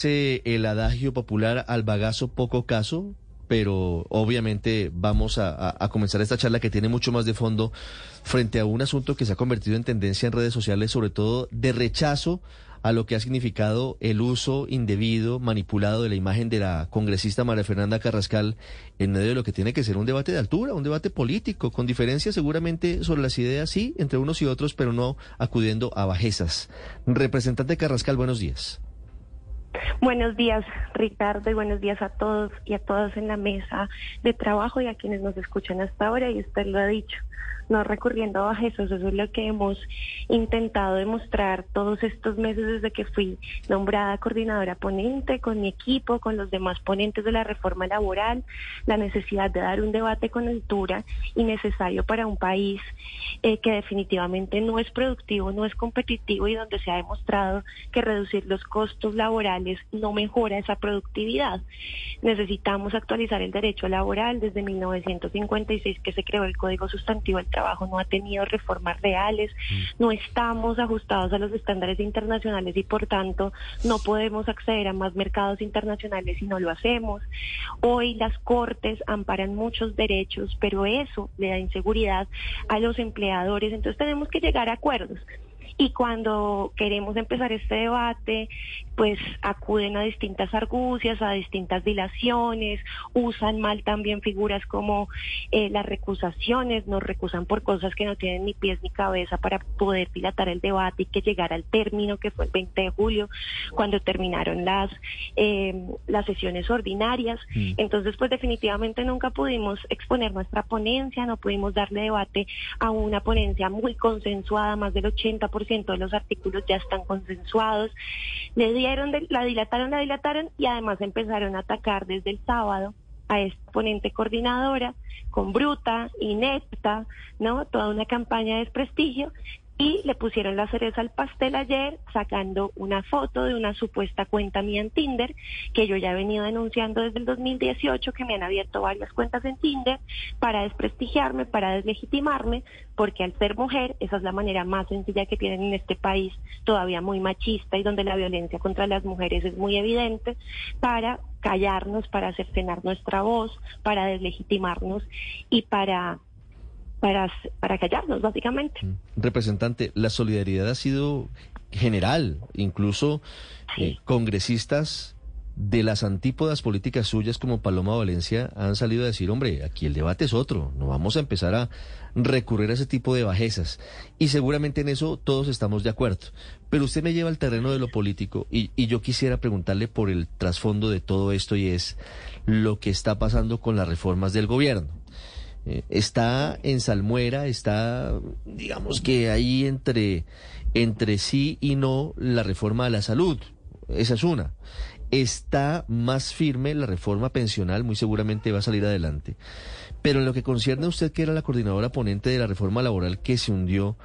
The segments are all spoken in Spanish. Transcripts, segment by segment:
El adagio popular al bagazo poco caso, pero obviamente vamos a, comenzar esta charla que tiene mucho más de fondo frente a un asunto que se ha convertido en tendencia en redes sociales, sobre todo de rechazo a lo que ha significado el uso indebido, manipulado de la imagen de la congresista María Fernanda Carrascal en medio de lo que tiene que ser un debate de altura, un debate político, con diferencias seguramente sobre las ideas, sí, entre unos y otros, pero no acudiendo a bajezas. Representante Carrascal, buenos días. Buenos días, Ricardo, y buenos días a todos y a todas en la mesa de trabajo y a quienes nos escuchan hasta ahora, y usted lo ha dicho, no recurriendo a bajezas, eso es lo que hemos intentado demostrar todos estos meses desde que fui nombrada coordinadora ponente con mi equipo, con los demás ponentes de la reforma laboral, la necesidad de dar un debate con altura y necesario para un país eh, que definitivamente no es productivo, no es competitivo y donde se ha demostrado que reducir los costos laborales no mejora esa productividad. Necesitamos actualizar el derecho laboral desde 1956 que se creó el Código Sustantivo del Trabajo, no ha tenido reformas reales, no estamos ajustados a los estándares internacionales y por tanto no podemos acceder a más mercados internacionales si no lo hacemos. Hoy las cortes amparan muchos derechos, pero eso le da inseguridad a los empleadores, entonces tenemos que llegar a acuerdos. Y cuando queremos empezar este debate, pues acuden a distintas argucias, a distintas dilaciones, usan mal también figuras como eh, las recusaciones, nos recusan por cosas que no tienen ni pies ni cabeza para poder dilatar el debate y que llegara al término que fue el 20 de julio, cuando terminaron las, eh, las sesiones ordinarias. Entonces, pues definitivamente nunca pudimos exponer nuestra ponencia, no pudimos darle debate a una ponencia muy consensuada, más del 80% de los artículos ya están consensuados. Le dieron, la dilataron, la dilataron y además empezaron a atacar desde el sábado a esta ponente coordinadora con bruta, inepta, ¿no? Toda una campaña de desprestigio y le pusieron la cereza al pastel ayer sacando una foto de una supuesta cuenta mía en Tinder que yo ya he venido denunciando desde el 2018 que me han abierto varias cuentas en Tinder para desprestigiarme, para deslegitimarme, porque al ser mujer esa es la manera más sencilla que tienen en este país, todavía muy machista y donde la violencia contra las mujeres es muy evidente, para callarnos, para cercenar nuestra voz, para deslegitimarnos y para para, para callarnos, básicamente. Representante, la solidaridad ha sido general, incluso eh, congresistas de las antípodas políticas suyas como Paloma Valencia han salido a decir, hombre, aquí el debate es otro, no vamos a empezar a recurrir a ese tipo de bajezas. Y seguramente en eso todos estamos de acuerdo. Pero usted me lleva al terreno de lo político y, y yo quisiera preguntarle por el trasfondo de todo esto y es lo que está pasando con las reformas del gobierno. Está en salmuera, está, digamos que ahí entre, entre sí y no la reforma a la salud. Esa es una. Está más firme la reforma pensional, muy seguramente va a salir adelante. Pero en lo que concierne a usted, que era la coordinadora ponente de la reforma laboral que se hundió,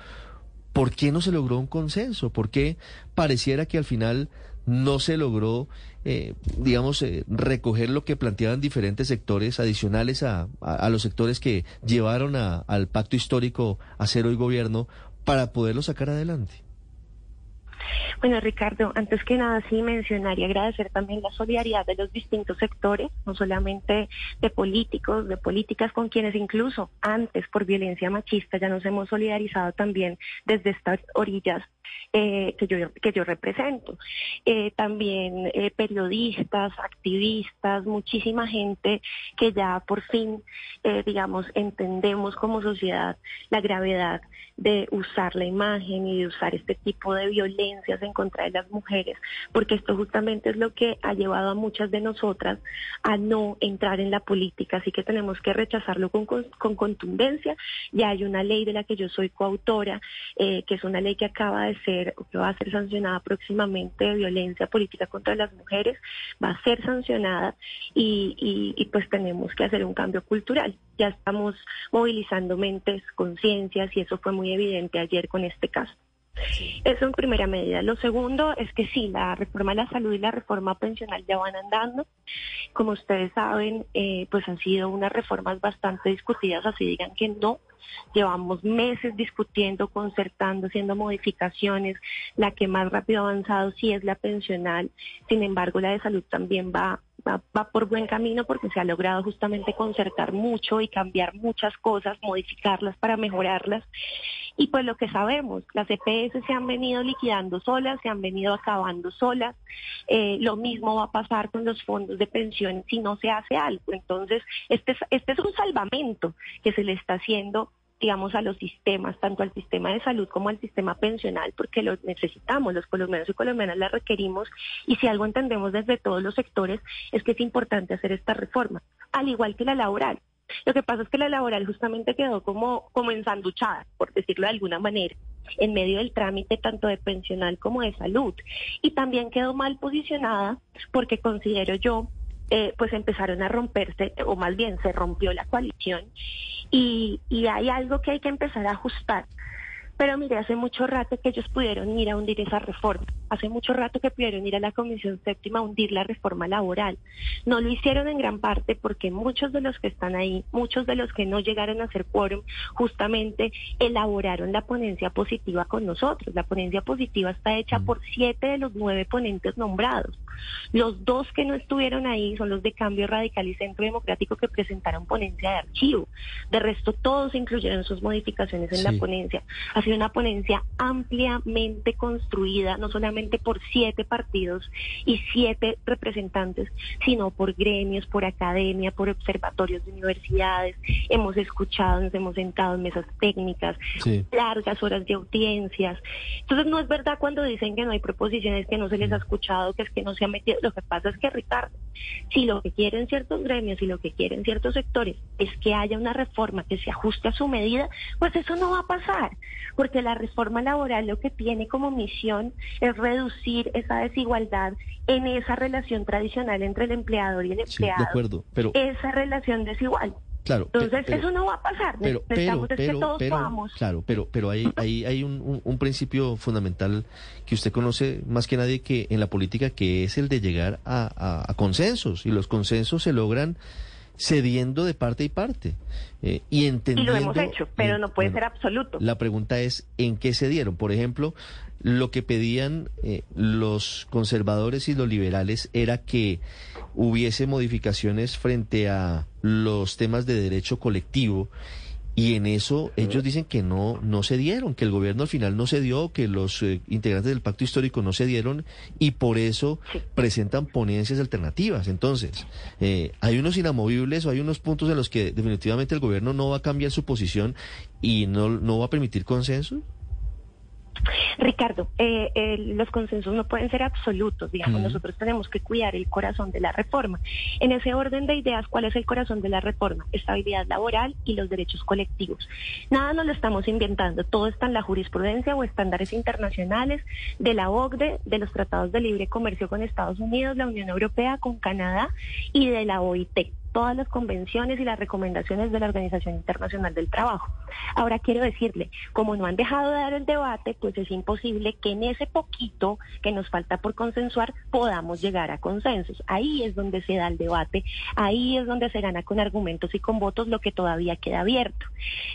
¿por qué no se logró un consenso? ¿Por qué pareciera que al final no se logró, eh, digamos, eh, recoger lo que planteaban diferentes sectores adicionales a, a- los sectores que llevaron a- al pacto histórico a cero y gobierno para poderlo sacar adelante? Bueno, Ricardo, antes que nada sí mencionar y agradecer también la solidaridad de los distintos sectores, no solamente de políticos, de políticas con quienes incluso antes por violencia machista ya nos hemos solidarizado también desde estas orillas eh, que, yo, que yo represento. Eh, también eh, periodistas, activistas, muchísima gente que ya por fin, digamos, entendemos como sociedad la gravedad de usar la imagen y de usar este tipo de violencia en contra de las mujeres, porque esto justamente es lo que ha llevado a muchas de nosotras a no entrar en la política, así que tenemos que rechazarlo con, con, contundencia. Ya hay una ley de la que yo soy coautora, eh, que es una ley que acaba de ser, que va a ser sancionada próximamente de violencia política contra las mujeres, va a ser sancionada y pues tenemos que hacer un cambio cultural. Ya estamos movilizando mentes, conciencias y eso fue muy evidente ayer con este caso. Eso en primera medida. Lo segundo es que sí, la reforma de la salud y la reforma pensional ya van andando. Como ustedes saben, eh, pues han sido unas reformas bastante discutidas, así digan que no. Llevamos meses discutiendo, concertando, haciendo modificaciones. La que más rápido ha avanzado sí es la pensional. Sin embargo, la de salud también va va, por buen camino porque se ha logrado justamente concertar mucho y cambiar muchas cosas, modificarlas para mejorarlas. Y pues lo que sabemos, las EPS se han venido liquidando solas, se han venido acabando solas. Eh, lo mismo va a pasar con los fondos de pensiones si no se hace algo. Entonces, este este es un salvamento que se le está haciendo digamos, a los sistemas, tanto al sistema de salud como al sistema pensional, porque los necesitamos, los colombianos y colombianas la requerimos, y si algo entendemos desde todos los sectores es que es importante hacer esta reforma, al igual que la laboral. Lo que pasa es que la laboral justamente quedó como, como ensanduchada, por decirlo de alguna manera, en medio del trámite tanto de pensional como de salud. Y también quedó mal posicionada porque considero yo eh, pues empezaron a romperse, o más bien se rompió la coalición, y, y hay algo que hay que empezar a ajustar. Pero mire, hace mucho rato que ellos pudieron ir a hundir esa reforma. Hace mucho rato que pudieron ir a la Comisión Séptima a hundir la reforma laboral. No lo hicieron en gran parte porque muchos de los que están ahí, muchos de los que no llegaron a hacer quórum, justamente elaboraron la ponencia positiva con nosotros. La ponencia positiva está hecha por siete de los nueve ponentes nombrados. Los dos que no estuvieron ahí son los de Cambio Radical y Centro Democrático que presentaron ponencia de archivo. De resto, todos incluyeron sus modificaciones en la ponencia ha sido una ponencia ampliamente construida, no solamente por siete partidos y siete representantes, sino por gremios, por academia, por observatorios de universidades. Hemos escuchado, nos hemos sentado en mesas técnicas, largas horas de audiencias. Entonces, no es verdad cuando dicen que no hay proposiciones, que no se les ha escuchado, que es que no se ha metido. Lo que pasa es que, Ricardo, si lo que quieren ciertos gremios y lo que quieren ciertos sectores es que haya una reforma que se ajuste a su medida, pues eso no va a pasar porque la reforma laboral lo que tiene como misión es reducir esa desigualdad en esa relación tradicional entre el empleador y el empleado. de acuerdo, pero esa relación desigual. Claro, Entonces eso no va a pasar. Pero, pero, que todos Claro, pero, pero hay, hay, hay un, un, principio fundamental que usted conoce más que nadie que en la política, que es el de llegar a, a consensos y los consensos se logran cediendo de parte y parte eh, y entendiendo. Y lo hemos hecho, pero no puede ser absoluto. La pregunta es en qué cedieron. Por ejemplo, lo que pedían eh, los conservadores y los liberales era que hubiese modificaciones frente a los temas de derecho colectivo y en eso ellos dicen que no, no se dieron, que el gobierno al final no se dio, que los eh, integrantes del pacto histórico no se dieron y por eso presentan ponencias alternativas. Entonces, eh, hay unos inamovibles o hay unos puntos en los que definitivamente el gobierno no va a cambiar su posición y no, no va a permitir consenso. Ricardo, eh, eh, los consensos no pueden ser absolutos, digamos, nosotros tenemos que cuidar el corazón de la reforma. En ese orden de ideas, ¿cuál es el corazón de la reforma? Estabilidad laboral y los derechos colectivos. Nada nos lo estamos inventando, todo está en la jurisprudencia o estándares internacionales de la OCDE, de los tratados de libre comercio con Estados Unidos, la Unión Europea, con Canadá y de la OIT todas las convenciones y las recomendaciones de la Organización Internacional del Trabajo. Ahora quiero decirle, como no han dejado de dar el debate, pues es imposible que en ese poquito que nos falta por consensuar podamos llegar a consensos. Ahí es donde se da el debate, ahí es donde se gana con argumentos y con votos lo que todavía queda abierto.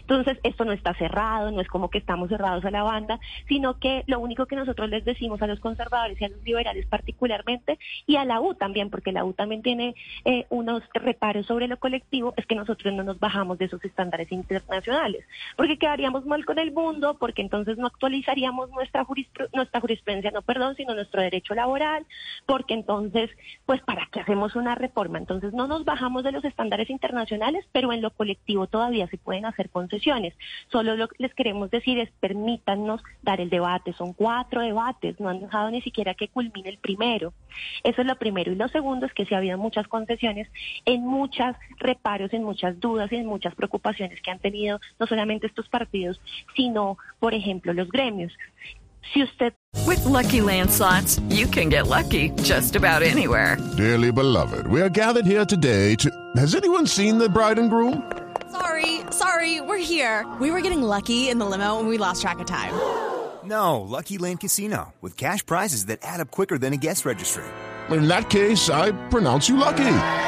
Entonces, esto no está cerrado, no es como que estamos cerrados a la banda, sino que lo único que nosotros les decimos a los conservadores y a los liberales particularmente, y a la U también, porque la U también tiene eh, unos repartos sobre lo colectivo es que nosotros no nos bajamos de esos estándares internacionales, porque quedaríamos mal con el mundo, porque entonces no actualizaríamos nuestra, nuestra jurisprudencia, no perdón, sino nuestro derecho laboral, porque entonces, pues, ¿para qué hacemos una reforma? Entonces no nos bajamos de los estándares internacionales, pero en lo colectivo todavía se pueden hacer concesiones. Solo lo que les queremos decir es permítanos dar el debate. Son cuatro debates, no han dejado ni siquiera que culmine el primero. Eso es lo primero. Y lo segundo es que si ha habido muchas concesiones en muchos reparos, en muchas dudas y en muchas preocupaciones que han tenido no solamente estos partidos, sino, por ejemplo, los gremios. Si usted With lucky landslots, you can get lucky just about anywhere. Dearly beloved, we are gathered here today to. Has anyone seen the bride and groom? Sorry, sorry, we're here. We were getting lucky in the limo and we lost track of time. No, Lucky Land Casino, with cash prizes that add up quicker than a guest registry. In that case, I pronounce you lucky.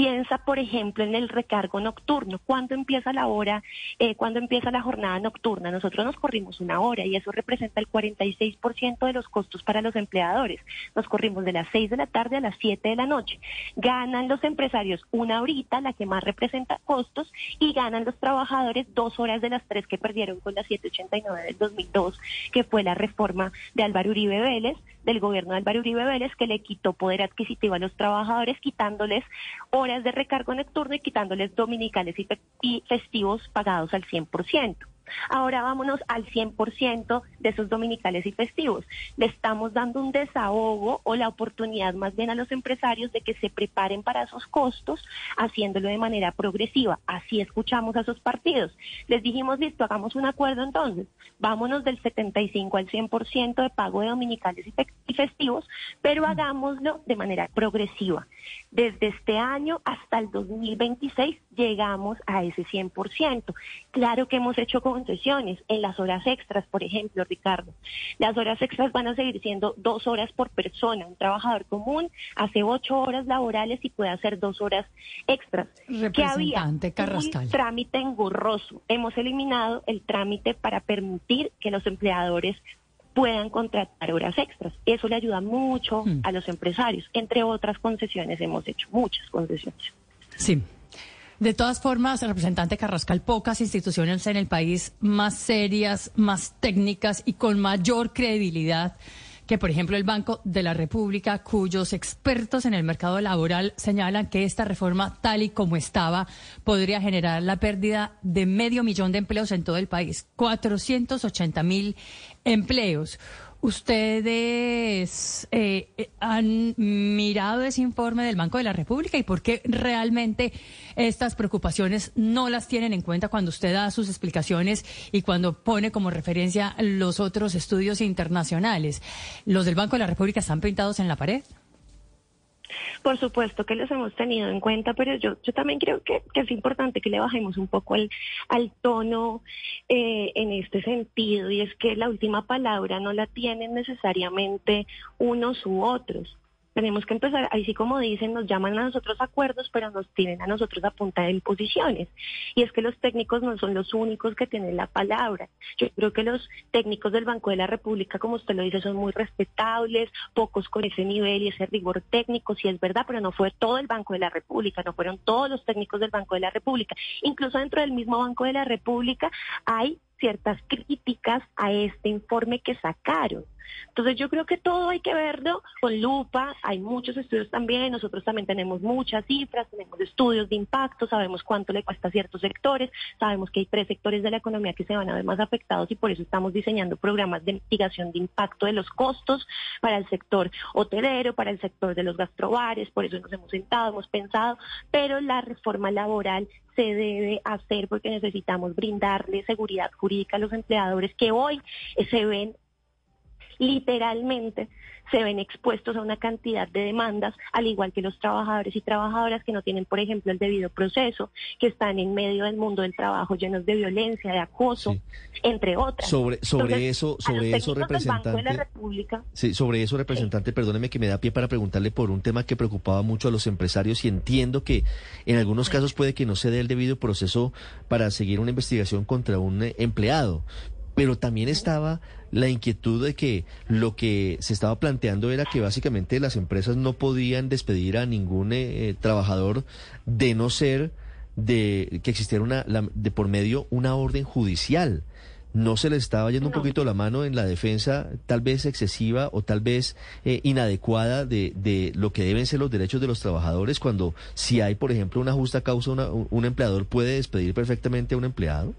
Piensa, por ejemplo, en el recargo nocturno. ¿Cuándo empieza la hora? Eh, ¿Cuándo empieza la jornada nocturna? Nosotros nos corrimos una hora y eso representa el 46% de los costos para los empleadores. Nos corrimos de las 6 de la tarde a las 7 de la noche. Ganan los empresarios una horita, la que más representa costos, y ganan los trabajadores dos horas de las tres que perdieron con la 789 del 2002, que fue la reforma de Álvaro Uribe Vélez, del gobierno de Álvaro Uribe Vélez, que le quitó poder adquisitivo a los trabajadores, quitándoles de recargo nocturno y quitándoles dominicales y, y festivos pagados al 100%. Ahora vámonos al 100% de esos dominicales y festivos. Le estamos dando un desahogo o la oportunidad más bien a los empresarios de que se preparen para esos costos, haciéndolo de manera progresiva. Así escuchamos a esos partidos. Les dijimos, listo, hagamos un acuerdo entonces. Vámonos del 75 al 100% de pago de dominicales y festivos, pero hagámoslo de manera progresiva. Desde este año hasta el 2026 llegamos a ese 100%. Claro que hemos hecho concesiones en las horas extras, por ejemplo, Ricardo. Las horas extras van a seguir siendo dos horas por persona. Un trabajador común hace ocho horas laborales y puede hacer dos horas extras. Que había un trámite engorroso. Hemos eliminado el trámite para permitir que los empleadores puedan contratar horas extras. Eso le ayuda mucho a los empresarios. Entre otras concesiones hemos hecho muchas concesiones. Sí. De todas formas, representante Carrascal, pocas instituciones en el país más serias, más técnicas y con mayor credibilidad que, por ejemplo, el Banco de la República, cuyos expertos en el mercado laboral señalan que esta reforma, tal y como estaba, podría generar la pérdida de medio millón de empleos en todo el país, 480 mil empleos. ¿Ustedes eh, han mirado ese informe del Banco de la República y por qué realmente estas preocupaciones no las tienen en cuenta cuando usted da sus explicaciones y cuando pone como referencia los otros estudios internacionales? ¿Los del Banco de la República están pintados en la pared? Por supuesto que los hemos tenido en cuenta, pero yo, yo también creo que, es importante que le bajemos un poco al, al tono eh, en este sentido, y es que la última palabra no la tienen necesariamente unos u otros tenemos que empezar, ahí sí como dicen, nos llaman a nosotros acuerdos, pero nos tienen a nosotros a punta de imposiciones. Y es que los técnicos no son los únicos que tienen la palabra. Yo creo que los técnicos del Banco de la República, como usted lo dice, son muy respetables, pocos con ese nivel y ese rigor técnico, sí es verdad, pero no fue todo el Banco de la República, no fueron todos los técnicos del Banco de la República. Incluso dentro del mismo Banco de la República hay ciertas críticas a este informe que sacaron. Entonces yo creo que todo hay que verlo con lupa, hay muchos estudios también, nosotros también tenemos muchas cifras, tenemos estudios de impacto, sabemos cuánto le cuesta a ciertos sectores, sabemos que hay tres sectores de la economía que se van a ver más afectados y por eso estamos diseñando programas de mitigación de impacto de los costos para el sector hotelero, para el sector de los gastrobares, por eso nos hemos sentado, hemos pensado, pero la reforma laboral se debe hacer porque necesitamos brindarle seguridad jurídica a los empleadores que hoy se ven literalmente se ven expuestos a una cantidad de demandas, al igual que los trabajadores y trabajadoras que no tienen, por ejemplo, el debido proceso, que están en medio del mundo del trabajo llenos de violencia, de acoso, entre otras. Sobre, sobre eso, sobre eso, representante. Sí, sobre eso, representante, perdóneme que me da pie para preguntarle por un tema que preocupaba mucho a los empresarios y entiendo que en algunos casos puede que no se dé el debido proceso para seguir una investigación contra un eh, empleado pero también estaba la inquietud de que lo que se estaba planteando era que básicamente las empresas no podían despedir a ningún eh, trabajador de no ser de que existiera una de por medio una orden judicial. No se le estaba yendo un poquito la mano en la defensa, tal vez excesiva o tal vez eh, inadecuada de, de, lo que deben ser los derechos de los trabajadores cuando si hay, por ejemplo, una justa causa, un empleador puede despedir perfectamente a un empleado?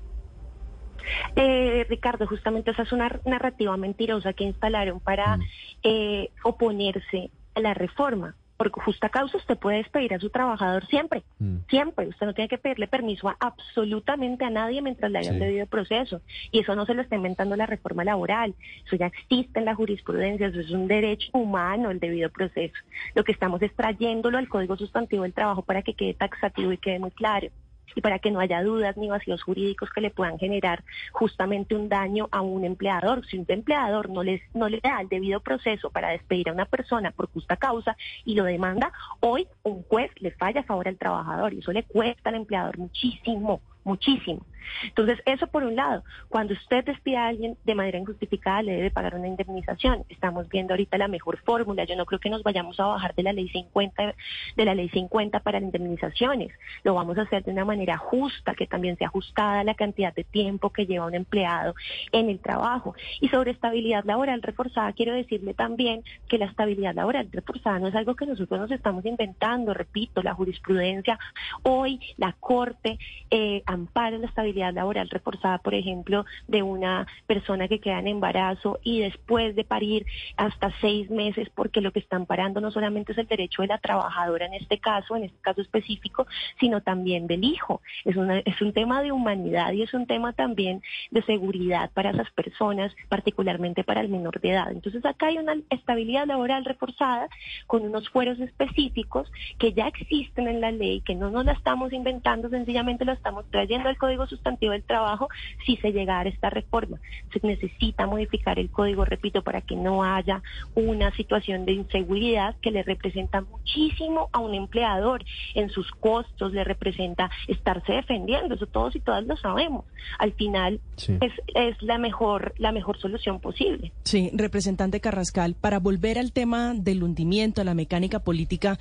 Eh, Ricardo, justamente esa es una narrativa mentirosa que instalaron para mm. eh, oponerse a la reforma por justa causa usted puede despedir a su trabajador siempre, mm. siempre. Usted no tiene que pedirle permiso a absolutamente a nadie mientras le haya debido proceso. Y eso no se lo está inventando la reforma laboral. Eso ya existe en la jurisprudencia. Eso es un derecho humano, el debido proceso. Lo que estamos es trayéndolo al Código Sustantivo del Trabajo para que quede taxativo y quede muy claro y para que no haya dudas ni vacíos jurídicos que le puedan generar justamente un daño a un empleador. Si un empleador no, les, no le da el debido proceso para despedir a una persona por justa causa y lo demanda, hoy un juez le falla a favor al trabajador y eso le cuesta al empleador muchísimo muchísimo. Entonces, eso por un lado, cuando usted despide a alguien de manera injustificada, le debe pagar una indemnización. Estamos viendo ahorita la mejor fórmula. Yo no creo que nos vayamos a bajar de la ley 50, de la ley 50 para las indemnizaciones. Lo vamos a hacer de una manera justa, que también sea ajustada a la cantidad de tiempo que lleva un empleado en el trabajo. Y sobre estabilidad laboral reforzada, quiero decirle también que la estabilidad laboral reforzada no es algo que nosotros nos estamos inventando. Repito, la jurisprudencia, hoy la Corte, eh, amparo la estabilidad laboral reforzada, por ejemplo, de una persona que queda en embarazo y después de parir hasta seis meses, porque lo que están parando no solamente es el derecho de la trabajadora en este caso, en este caso específico, sino también del hijo. Es, es un tema de humanidad y es un tema también de seguridad para esas personas, particularmente para el menor de edad. Entonces acá hay una estabilidad laboral reforzada con unos fueros específicos que ya existen en la ley, que no nos la estamos inventando, sencillamente lo estamos trayendo al Código del Trabajo si se llegara a esta reforma. Se necesita modificar el código, repito, para que no haya una situación de inseguridad que le representa muchísimo a un empleador en sus costos, le representa estarse defendiendo, eso todos y todas lo sabemos. Al final es, es la mejor la mejor solución posible. Sí, representante Carrascal, para volver al tema del hundimiento, a la mecánica política,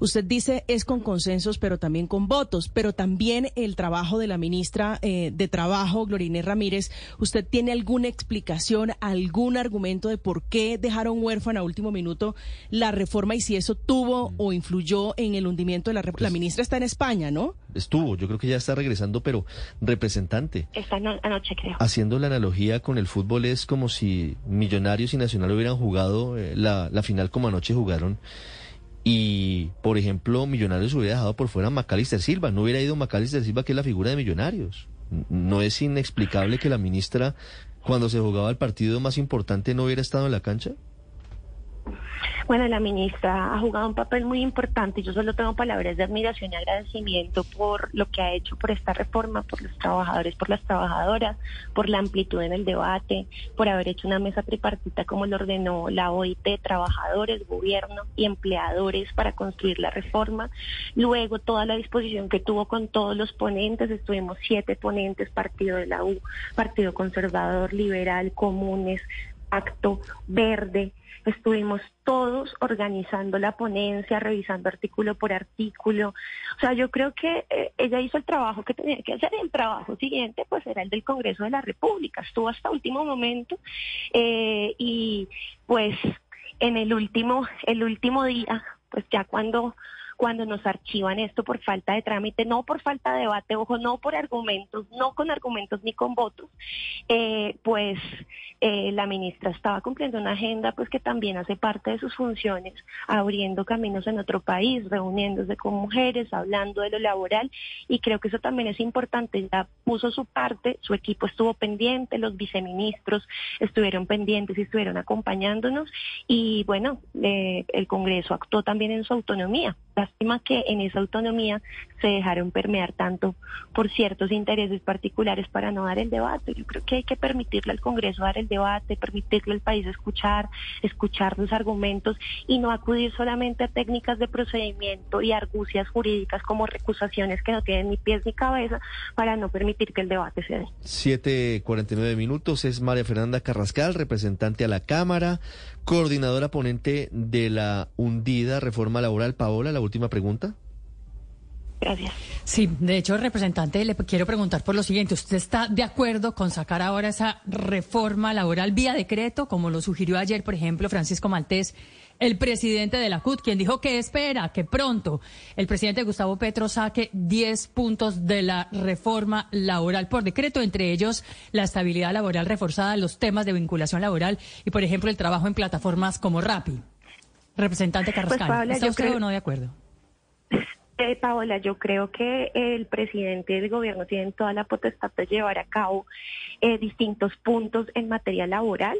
usted dice es con consensos, pero también con votos, pero también el trabajo de la ministra eh, de Trabajo, Glorine Ramírez, ¿usted tiene alguna explicación, algún argumento de por qué dejaron huérfana a último minuto la reforma y si eso tuvo o influyó en el hundimiento de la reforma? la pues ministra está en España, ¿no? Estuvo, yo creo que ya está regresando, pero representante. Esta anoche, creo. Haciendo la analogía con el fútbol, es como si Millonarios y Nacional hubieran jugado eh, la, la final como anoche jugaron y, por ejemplo, Millonarios hubiera dejado por fuera a Macalister Silva, no hubiera ido Macalister Silva, que es la figura de Millonarios. No es inexplicable que la ministra, cuando se jugaba el partido más importante, no hubiera estado en la cancha. Bueno, la ministra ha jugado un papel muy importante yo solo tengo palabras de admiración y agradecimiento por lo que ha hecho por esta reforma, por los trabajadores, por las trabajadoras, por la amplitud en el debate, por haber hecho una mesa tripartita como lo ordenó la OIT, trabajadores, gobierno y empleadores para construir la reforma. Luego toda la disposición que tuvo con todos los ponentes, estuvimos siete ponentes, Partido de la U, Partido Conservador, Liberal, Comunes, Acto Verde estuvimos todos organizando la ponencia, revisando artículo por artículo. O sea, yo creo que eh, ella hizo el trabajo que tenía que hacer. El trabajo siguiente, pues, era el del Congreso de la República. Estuvo hasta último momento eh, y, pues, en el último, el último día, pues, ya cuando cuando nos archivan esto por falta de trámite, no por falta de debate, ojo, no por argumentos, no con argumentos ni con votos, eh, pues eh, la ministra estaba cumpliendo una agenda pues que también hace parte de sus funciones, abriendo caminos en otro país, reuniéndose con mujeres, hablando de lo laboral y creo que eso también es importante, ya puso su parte, su equipo estuvo pendiente, los viceministros estuvieron pendientes y estuvieron acompañándonos y bueno, eh, el Congreso actuó también en su autonomía. Lástima que en esa autonomía se dejaron permear tanto por ciertos intereses particulares para no dar el debate. Yo creo que hay que permitirle al Congreso dar el debate, permitirle al país escuchar, escuchar los argumentos y no acudir solamente a técnicas de procedimiento y argucias jurídicas como recusaciones que no tienen ni pies ni cabeza para no permitir que el debate se dé. 7.49 minutos es María Fernanda Carrascal, representante a la Cámara, coordinadora ponente de la hundida reforma laboral. Paola, la última pregunta. Gracias. Sí, de hecho, representante, le quiero preguntar por lo siguiente. ¿Usted está de acuerdo con sacar ahora esa reforma laboral vía decreto, como lo sugirió ayer, por ejemplo, Francisco Maltés, el presidente de la CUT, quien dijo que espera que pronto el presidente Gustavo Petro saque 10 puntos de la reforma laboral por decreto, entre ellos la estabilidad laboral reforzada, los temas de vinculación laboral y, por ejemplo, el trabajo en plataformas como Rappi? Representante Pues, Carrascal, Paola, ¿está yo usted creo- o no de acuerdo? Eh, Paola, yo creo que el presidente del gobierno tiene toda la potestad de llevar a cabo eh, distintos puntos en materia laboral.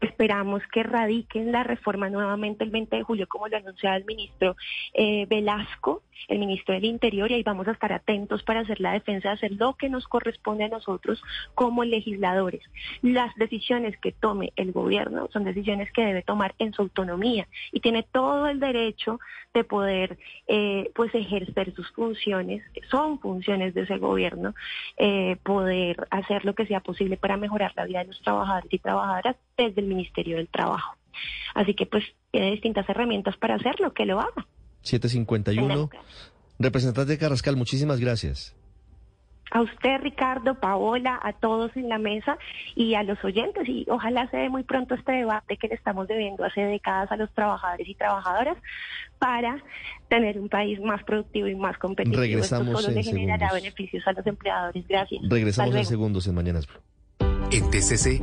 Esperamos que radiquen la reforma nuevamente el 20 de julio, como lo anunciaba el ministro eh, Velasco, el ministro del Interior, y ahí vamos a estar atentos para hacer la defensa, hacer lo que nos corresponde a nosotros como legisladores. Las decisiones que tome el gobierno son decisiones que debe tomar en su autonomía y tiene todo el derecho de poder eh, pues ejercer sus funciones, son funciones de ese gobierno, eh, poder hacer lo que sea posible para mejorar la vida de los trabajadores y trabajadoras desde el Ministerio del Trabajo. Así que pues tiene distintas herramientas para hacerlo, que lo haga. 751. Representante Carrascal, muchísimas gracias. A usted, Ricardo, Paola, a todos en la mesa y a los oyentes. Y ojalá se dé muy pronto este debate que le estamos debiendo hace décadas a los trabajadores y trabajadoras para tener un país más productivo y más competitivo. Regresamos Esto solo en le generará segundos. beneficios a los empleadores. Gracias. Regresamos en segundos en Mañanas Blue. En TCC